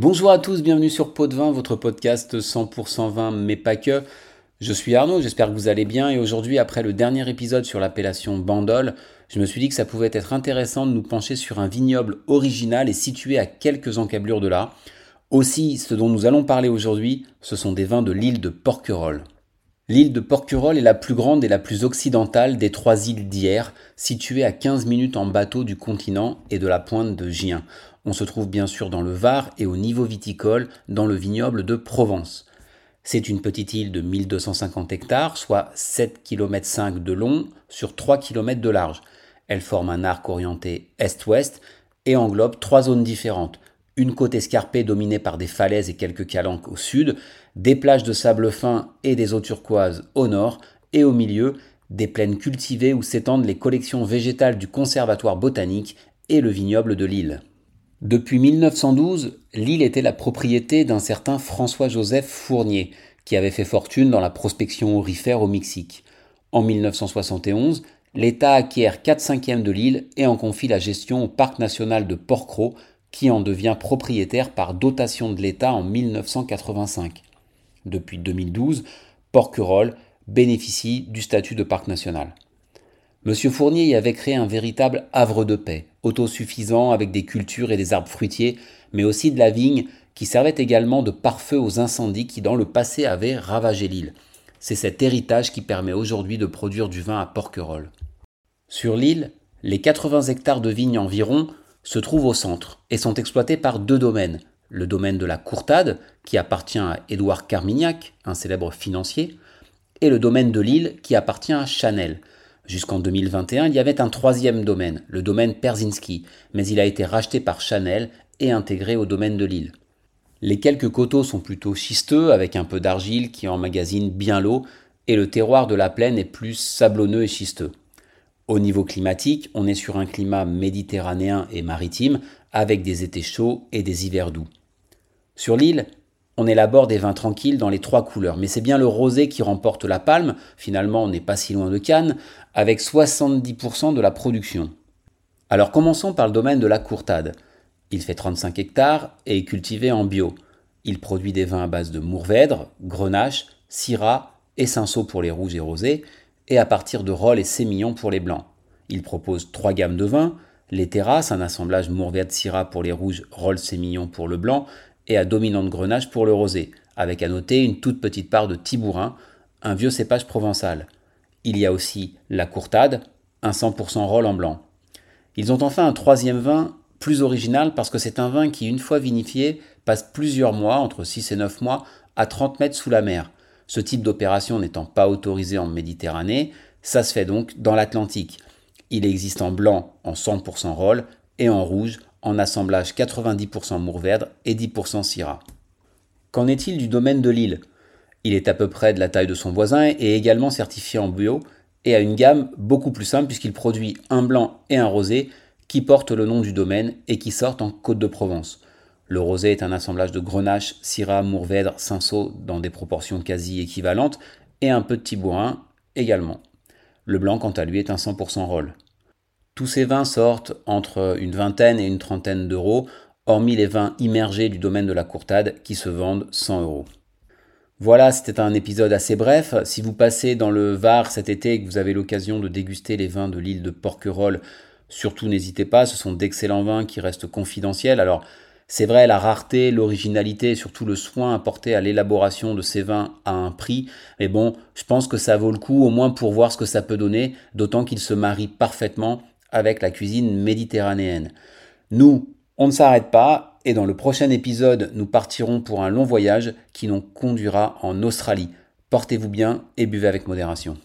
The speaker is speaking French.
Bonjour à tous, bienvenue sur Pot de Vin, votre podcast 100% vin, mais pas que. Je suis Arnaud, j'espère que vous allez bien et aujourd'hui, après le dernier épisode sur l'appellation Bandol, je me suis dit que ça pouvait être intéressant de nous pencher sur un vignoble original et situé à quelques encablures de là. Aussi, ce dont nous allons parler aujourd'hui, ce sont des vins de l'île de Porquerolles. L'île de Porquerolles est la plus grande et la plus occidentale des trois îles d'hier, située à 15 minutes en bateau du continent et de la pointe de Gien. On se trouve bien sûr dans le Var et au niveau viticole dans le vignoble de Provence. C'est une petite île de 1250 hectares, soit 7 km de long sur 3 km de large. Elle forme un arc orienté est-ouest et englobe trois zones différentes. Une côte escarpée dominée par des falaises et quelques calanques au sud, des plages de sable fin et des eaux turquoises au nord, et au milieu, des plaines cultivées où s'étendent les collections végétales du Conservatoire botanique et le vignoble de l'île. Depuis 1912, l'île était la propriété d'un certain François-Joseph Fournier, qui avait fait fortune dans la prospection aurifère au Mexique. En 1971, l'État acquiert 4 cinquièmes de l'île et en confie la gestion au Parc national de Porquerolles, qui en devient propriétaire par dotation de l'État en 1985. Depuis 2012, Porquerolles bénéficie du statut de parc national. Monsieur Fournier y avait créé un véritable havre de paix, autosuffisant avec des cultures et des arbres fruitiers, mais aussi de la vigne qui servait également de pare-feu aux incendies qui dans le passé avaient ravagé l'île. C'est cet héritage qui permet aujourd'hui de produire du vin à Porquerolles. Sur l'île, les 80 hectares de vignes environ se trouvent au centre et sont exploités par deux domaines, le domaine de la Courtade, qui appartient à Édouard Carmignac, un célèbre financier, et le domaine de Lille, qui appartient à Chanel. Jusqu'en 2021, il y avait un troisième domaine, le domaine Perzinski, mais il a été racheté par Chanel et intégré au domaine de Lille. Les quelques coteaux sont plutôt schisteux, avec un peu d'argile qui emmagasine bien l'eau, et le terroir de la plaine est plus sablonneux et schisteux. Au niveau climatique, on est sur un climat méditerranéen et maritime, avec des étés chauds et des hivers doux. Sur l'île, on élabore des vins tranquilles dans les trois couleurs, mais c'est bien le rosé qui remporte la palme, finalement on n'est pas si loin de Cannes, avec 70% de la production. Alors commençons par le domaine de la Courtade. Il fait 35 hectares et est cultivé en bio. Il produit des vins à base de Mourvèdre, Grenache, Syrah et pour les rouges et rosés, et à partir de Roll et Sémillon pour les blancs. Il propose trois gammes de vins, les terrasses, un assemblage Mourvèdre Syrah pour les rouges, Roll Sémillon pour le blanc, et à dominante grenage pour le rosé, avec à noter une toute petite part de tibourin, un vieux cépage provençal. Il y a aussi la courtade, un 100% rôle en blanc. Ils ont enfin un troisième vin plus original parce que c'est un vin qui, une fois vinifié, passe plusieurs mois, entre 6 et 9 mois, à 30 mètres sous la mer. Ce type d'opération n'étant pas autorisé en Méditerranée, ça se fait donc dans l'Atlantique. Il existe en blanc en 100% rôle et en rouge en assemblage 90% Mourvèdre et 10% Syrah. Qu'en est-il du domaine de l'île? Il est à peu près de la taille de son voisin et également certifié en bio et a une gamme beaucoup plus simple puisqu'il produit un blanc et un rosé qui portent le nom du domaine et qui sortent en Côte de Provence. Le rosé est un assemblage de Grenache, Syrah, Mourvèdre, Cinsault dans des proportions quasi équivalentes et un peu de Tibourin également. Le blanc, quant à lui, est un 100% rôle. Tous ces vins sortent entre une vingtaine et une trentaine d'euros, hormis les vins immergés du domaine de la courtade qui se vendent 100 euros. Voilà, c'était un épisode assez bref. Si vous passez dans le Var cet été et que vous avez l'occasion de déguster les vins de l'île de Porquerolles, surtout n'hésitez pas, ce sont d'excellents vins qui restent confidentiels. C'est vrai, la rareté, l'originalité et surtout le soin apporté à l'élaboration de ces vins à un prix, mais bon, je pense que ça vaut le coup au moins pour voir ce que ça peut donner, d'autant qu'ils se marient parfaitement avec la cuisine méditerranéenne. Nous, on ne s'arrête pas et dans le prochain épisode, nous partirons pour un long voyage qui nous conduira en Australie. Portez-vous bien et buvez avec modération.